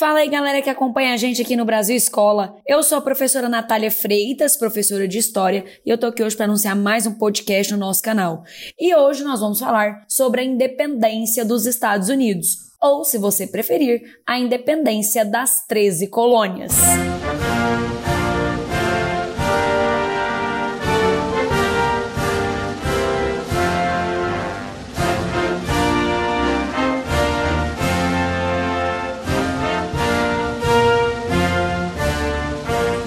Fala aí, galera que acompanha a gente aqui no Brasil Escola. Eu sou a professora Natália Freitas, professora de História, e eu tô aqui hoje para anunciar mais um podcast no nosso canal. E hoje nós vamos falar sobre a independência dos Estados Unidos, ou, se você preferir, a independência das 13 colônias.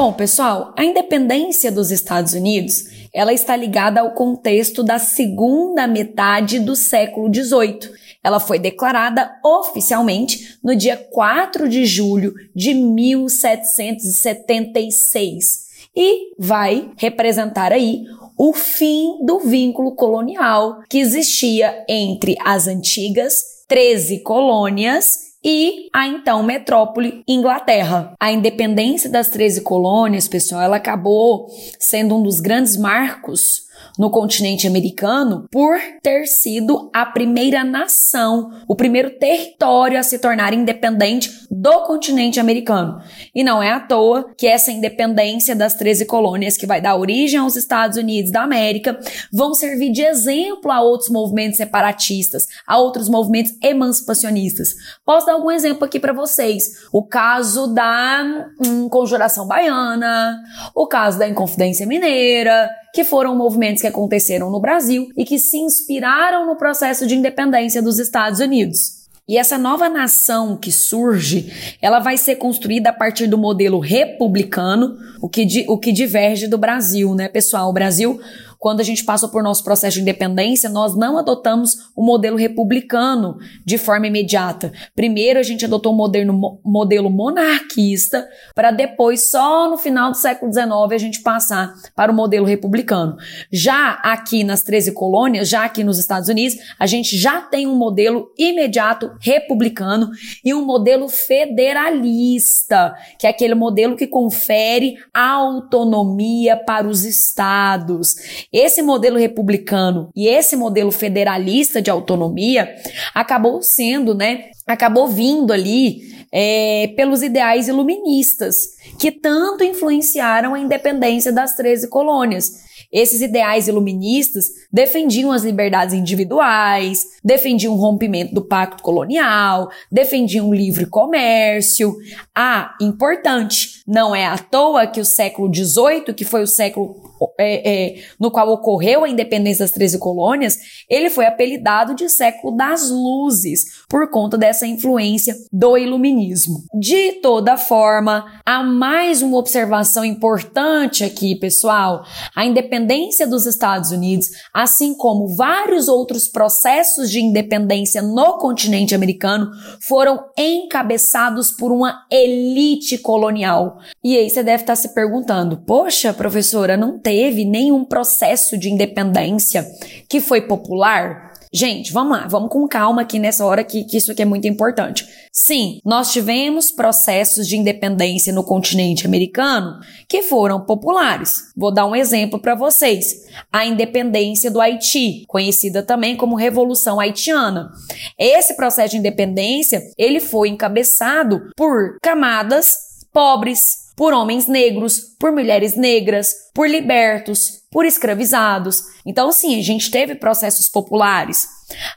Bom, pessoal, a independência dos Estados Unidos, ela está ligada ao contexto da segunda metade do século XVIII. Ela foi declarada oficialmente no dia 4 de julho de 1776 e vai representar aí o fim do vínculo colonial que existia entre as antigas 13 colônias e a então metrópole Inglaterra. A independência das 13 colônias, pessoal, ela acabou sendo um dos grandes marcos no continente americano por ter sido a primeira nação, o primeiro território a se tornar independente do continente americano. E não é à toa que essa independência das 13 colônias que vai dar origem aos Estados Unidos da América vão servir de exemplo a outros movimentos separatistas, a outros movimentos emancipacionistas. Posso dar algum exemplo aqui para vocês? O caso da hum, Conjuração Baiana, o caso da Inconfidência Mineira, que foram movimentos que aconteceram no Brasil e que se inspiraram no processo de independência dos Estados Unidos. E essa nova nação que surge, ela vai ser construída a partir do modelo republicano, o que, o que diverge do Brasil, né, pessoal? O Brasil quando a gente passa por nosso processo de independência, nós não adotamos o modelo republicano de forma imediata. Primeiro, a gente adotou o modelo, modelo monarquista, para depois, só no final do século XIX, a gente passar para o modelo republicano. Já aqui nas 13 colônias, já aqui nos Estados Unidos, a gente já tem um modelo imediato republicano e um modelo federalista, que é aquele modelo que confere autonomia para os estados. Esse modelo republicano e esse modelo federalista de autonomia acabou sendo, né? Acabou vindo ali é, pelos ideais iluministas, que tanto influenciaram a independência das 13 colônias. Esses ideais iluministas defendiam as liberdades individuais, defendiam o rompimento do pacto colonial, defendiam o livre comércio. Ah, importante, não é à toa que o século XVIII, que foi o século é, é, no qual ocorreu a independência das 13 colônias, ele foi apelidado de século das luzes, por conta dessa influência do iluminismo. De toda forma, há mais uma observação importante aqui, pessoal. A independência dos Estados Unidos, assim como vários outros processos de independência no continente americano, foram encabeçados por uma elite colonial. E aí você deve estar se perguntando: poxa, professora, não teve nenhum processo de independência que foi popular? Gente, vamos lá, vamos com calma aqui nessa hora que, que isso aqui é muito importante. Sim, nós tivemos processos de independência no continente americano que foram populares. Vou dar um exemplo para vocês. A independência do Haiti, conhecida também como Revolução Haitiana. Esse processo de independência, ele foi encabeçado por camadas pobres, por homens negros, por mulheres negras, por libertos, por escravizados. Então, sim, a gente teve processos populares.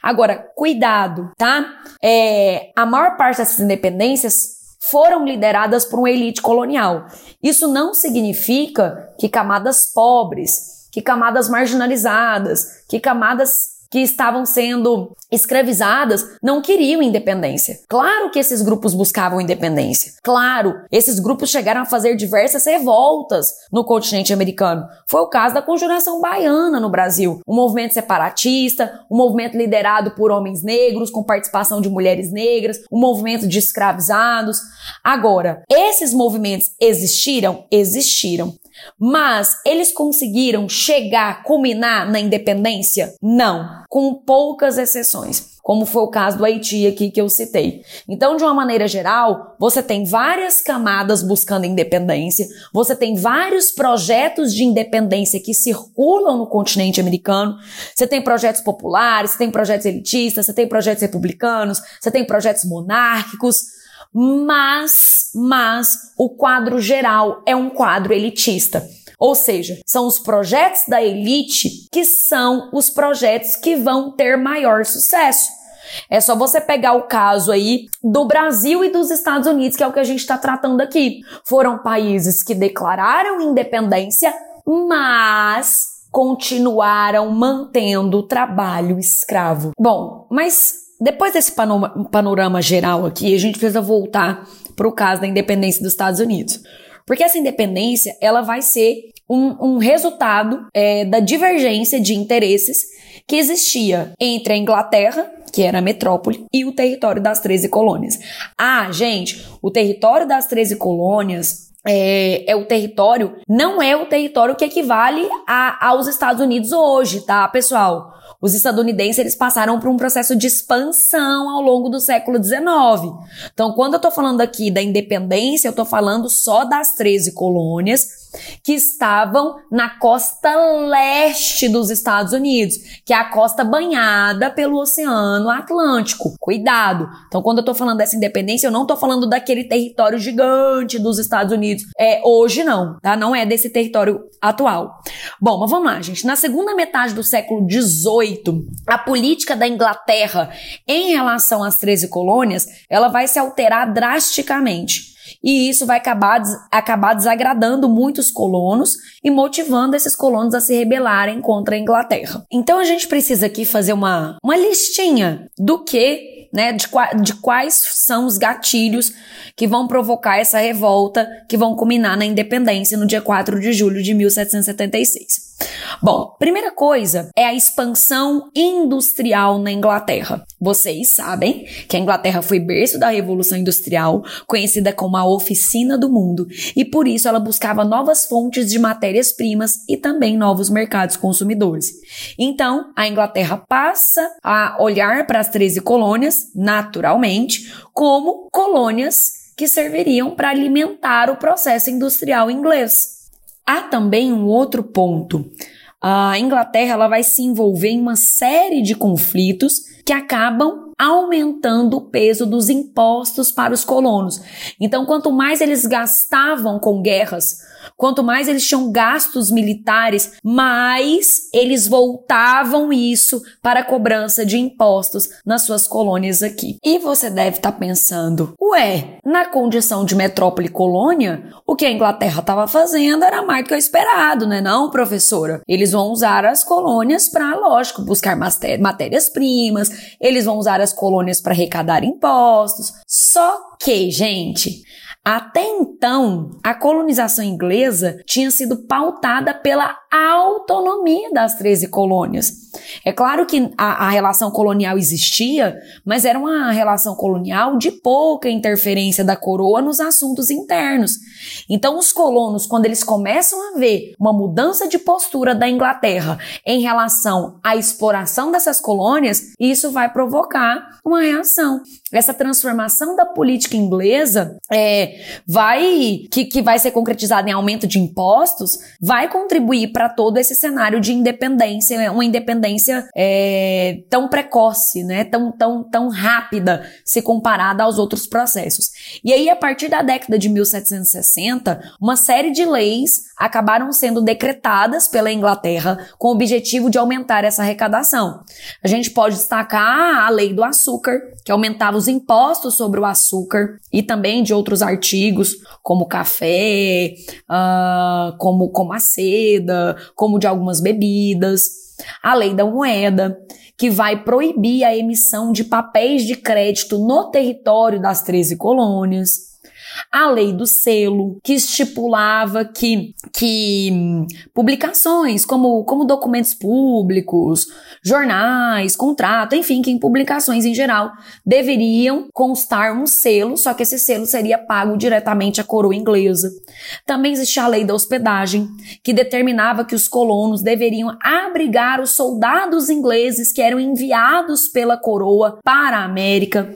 Agora, cuidado, tá? É, a maior parte dessas independências foram lideradas por uma elite colonial. Isso não significa que camadas pobres, que camadas marginalizadas, que camadas que estavam sendo escravizadas não queriam independência. Claro que esses grupos buscavam independência. Claro, esses grupos chegaram a fazer diversas revoltas no continente americano. Foi o caso da Conjuração Baiana no Brasil, um movimento separatista, um movimento liderado por homens negros com participação de mulheres negras, um movimento de escravizados. Agora, esses movimentos existiram? Existiram. Mas eles conseguiram chegar, culminar na independência? Não, com poucas exceções, como foi o caso do Haiti aqui que eu citei. Então, de uma maneira geral, você tem várias camadas buscando independência, você tem vários projetos de independência que circulam no continente americano. Você tem projetos populares, você tem projetos elitistas, você tem projetos republicanos, você tem projetos monárquicos. Mas, mas o quadro geral é um quadro elitista. Ou seja, são os projetos da elite que são os projetos que vão ter maior sucesso. É só você pegar o caso aí do Brasil e dos Estados Unidos, que é o que a gente está tratando aqui. Foram países que declararam independência, mas continuaram mantendo o trabalho escravo. Bom, mas depois desse panorama geral aqui, a gente precisa voltar para o caso da independência dos Estados Unidos. Porque essa independência, ela vai ser um, um resultado é, da divergência de interesses que existia entre a Inglaterra, que era a metrópole, e o território das 13 colônias. Ah, gente, o território das 13 colônias é, é, o território, não é o território que equivale a, aos Estados Unidos hoje, tá, pessoal? Os estadunidenses eles passaram por um processo de expansão ao longo do século XIX. Então, quando eu estou falando aqui da independência, eu estou falando só das 13 colônias que estavam na costa leste dos Estados Unidos, que é a costa banhada pelo Oceano Atlântico. Cuidado! Então, quando eu tô falando dessa independência, eu não tô falando daquele território gigante dos Estados Unidos. É, hoje não, tá? Não é desse território atual. Bom, mas vamos lá, gente. Na segunda metade do século XVIII, a política da Inglaterra em relação às 13 colônias, ela vai se alterar drasticamente. E isso vai acabar, acabar desagradando muitos colonos e motivando esses colonos a se rebelarem contra a Inglaterra. Então a gente precisa aqui fazer uma, uma listinha do que né, de, de, quais são os gatilhos que vão provocar essa revolta que vão culminar na independência no dia 4 de julho de 1776. Bom, primeira coisa é a expansão industrial na Inglaterra. Vocês sabem que a Inglaterra foi berço da Revolução Industrial, conhecida como a oficina do mundo, e por isso ela buscava novas fontes de matérias-primas e também novos mercados consumidores. Então, a Inglaterra passa a olhar para as 13 colônias, naturalmente, como colônias que serviriam para alimentar o processo industrial inglês. Há também um outro ponto. A Inglaterra ela vai se envolver em uma série de conflitos que acabam aumentando o peso dos impostos para os colonos. Então, quanto mais eles gastavam com guerras, Quanto mais eles tinham gastos militares, mais eles voltavam isso para a cobrança de impostos nas suas colônias aqui. E você deve estar tá pensando, ué, na condição de metrópole colônia, o que a Inglaterra estava fazendo era mais do que o esperado, né não, professora? Eles vão usar as colônias para, lógico, buscar matérias-primas, eles vão usar as colônias para arrecadar impostos. Só que, gente, até então, a colonização inglesa tinha sido pautada pela autonomia das 13 colônias. É claro que a, a, relação colonial existia, mas era uma relação colonial de pouca interferência da coroa nos assuntos internos. Então, os colonos, quando eles começam a ver uma mudança de postura da Inglaterra em relação à exploração dessas colônias, isso vai provocar uma reação. Essa transformação da política inglesa é, vai que, que vai ser concretizada em aumento de impostos, vai contribuir para todo esse cenário de independência, uma independência é, tão precoce, né, tão, tão, tão rápida se comparada aos outros processos. E aí, a partir da década de 1760, uma série de leis acabaram sendo decretadas pela Inglaterra com o objetivo de aumentar essa arrecadação. A gente pode destacar a lei do açúcar, que aumentava os impostos sobre o açúcar e também de outros artigos, como café, uh, como, como a seda, como de algumas bebidas. A lei da moeda, que vai proibir a emissão de papéis de crédito no território das 13 colônias a lei do selo, que estipulava que, que publicações, como, como documentos públicos, jornais, contrato, enfim, que em publicações em geral deveriam constar um selo, só que esse selo seria pago diretamente à coroa inglesa. Também existia a lei da hospedagem, que determinava que os colonos deveriam abrigar os soldados ingleses que eram enviados pela coroa para a América.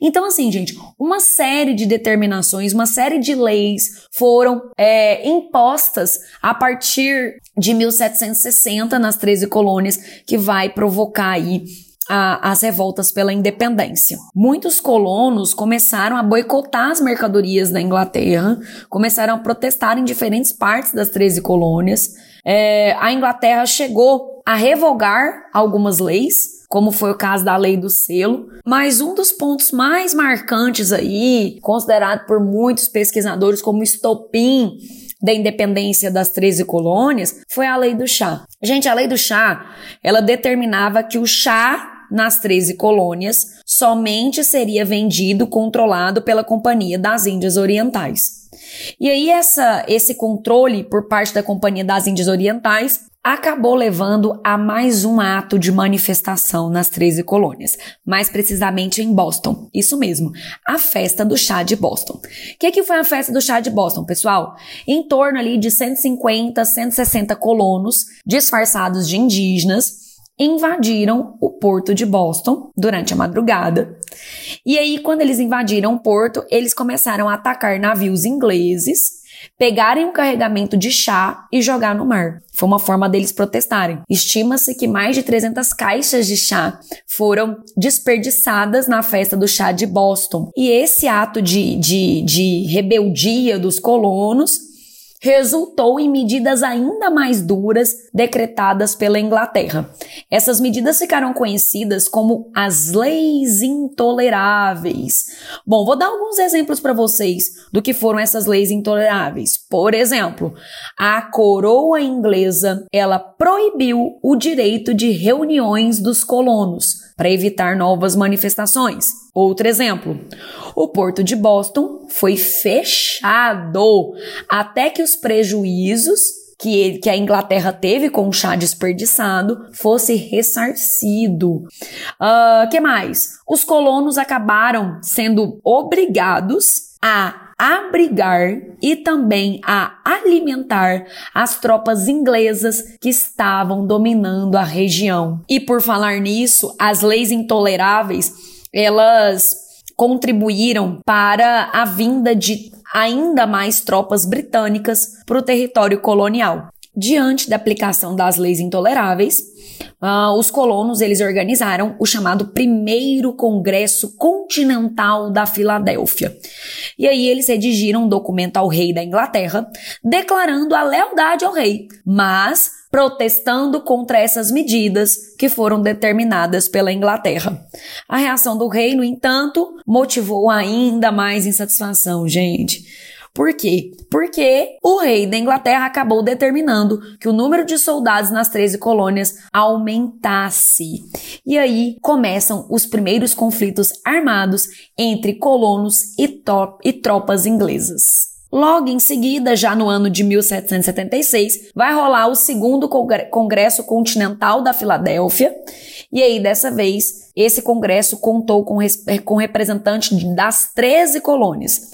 Então, assim, gente, uma série de determinações, uma série de leis foram é, impostas a partir de 1760 nas 13 colônias, que vai provocar aí a, as revoltas pela independência. Muitos colonos começaram a boicotar as mercadorias da Inglaterra, começaram a protestar em diferentes partes das 13 colônias. É, a Inglaterra chegou a revogar algumas leis, como foi o caso da lei do selo, mas um dos pontos mais marcantes aí, considerado por muitos pesquisadores como estopim da independência das 13 colônias, foi a lei do chá. Gente, a lei do chá, ela determinava que o chá nas 13 colônias somente seria vendido controlado pela Companhia das Índias Orientais. E aí essa, esse controle por parte da Companhia das Índias Orientais acabou levando a mais um ato de manifestação nas 13 colônias, mais precisamente em Boston. Isso mesmo, a festa do chá de Boston. O que, que foi a festa do chá de Boston, pessoal? Em torno ali de 150, 160 colonos disfarçados de indígenas invadiram o porto de Boston durante a madrugada. E aí, quando eles invadiram o porto, eles começaram a atacar navios ingleses, pegarem um carregamento de chá e jogar no mar. Foi uma forma deles protestarem. Estima-se que mais de 300 caixas de chá foram desperdiçadas na festa do chá de Boston. E esse ato de, de, de rebeldia dos colonos resultou em medidas ainda mais duras decretadas pela Inglaterra. Essas medidas ficaram conhecidas como as leis intoleráveis. Bom, vou dar alguns exemplos para vocês do que foram essas leis intoleráveis. Por exemplo, a coroa inglesa, ela proibiu o direito de reuniões dos colonos para evitar novas manifestações. Outro exemplo, o porto de Boston foi fechado até que os prejuízos que, ele, que a Inglaterra teve com o chá desperdiçado fosse ressarcido. Uh, que mais? Os colonos acabaram sendo obrigados a abrigar e também a alimentar as tropas inglesas que estavam dominando a região. E por falar nisso, as leis intoleráveis, elas contribuíram para a vinda de ainda mais tropas britânicas para o território colonial. Diante da aplicação das leis intoleráveis, uh, os colonos eles organizaram o chamado Primeiro Congresso Continental da Filadélfia. E aí eles redigiram um documento ao rei da Inglaterra declarando a lealdade ao rei, mas protestando contra essas medidas que foram determinadas pela Inglaterra. A reação do rei, no entanto, motivou ainda mais insatisfação, gente. Por quê? Porque o rei da Inglaterra acabou determinando que o número de soldados nas 13 colônias aumentasse. E aí começam os primeiros conflitos armados entre colonos e, e tropas inglesas. Logo em seguida, já no ano de 1776, vai rolar o segundo Congresso Continental da Filadélfia. E aí, dessa vez, esse congresso contou com, com representantes das 13 colônias.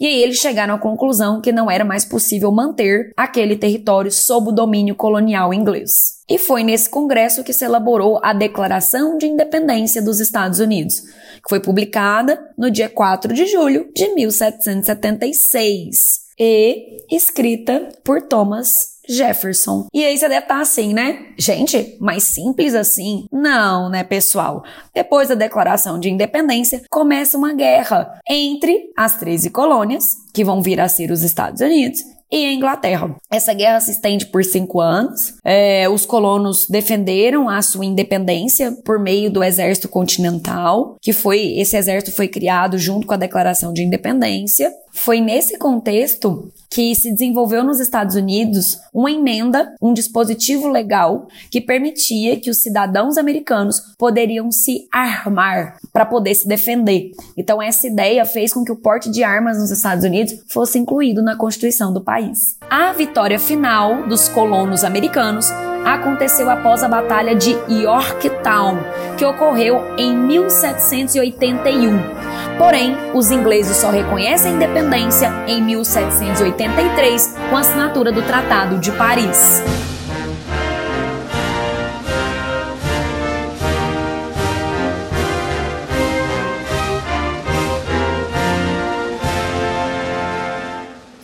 E aí eles chegaram à conclusão que não era mais possível manter aquele território sob o domínio colonial inglês. E foi nesse congresso que se elaborou a Declaração de Independência dos Estados Unidos, que foi publicada no dia 4 de julho de 1776 e escrita por Thomas Jefferson. E aí você deve estar assim, né? Gente, mais simples assim? Não, né, pessoal? Depois da Declaração de Independência, começa uma guerra entre as 13 colônias, que vão vir a ser os Estados Unidos, e a Inglaterra. Essa guerra se estende por cinco anos. É, os colonos defenderam a sua independência por meio do Exército Continental, que foi esse exército foi criado junto com a Declaração de Independência. Foi nesse contexto que se desenvolveu nos Estados Unidos uma emenda, um dispositivo legal que permitia que os cidadãos americanos poderiam se armar para poder se defender. Então essa ideia fez com que o porte de armas nos Estados Unidos fosse incluído na Constituição do país. A vitória final dos colonos americanos aconteceu após a Batalha de Yorktown, que ocorreu em 1781. Porém, os ingleses só reconhecem a independência em 1783, com a assinatura do Tratado de Paris.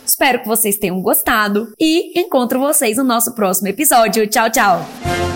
Espero que vocês tenham gostado e encontro vocês no nosso próximo episódio. Tchau, tchau!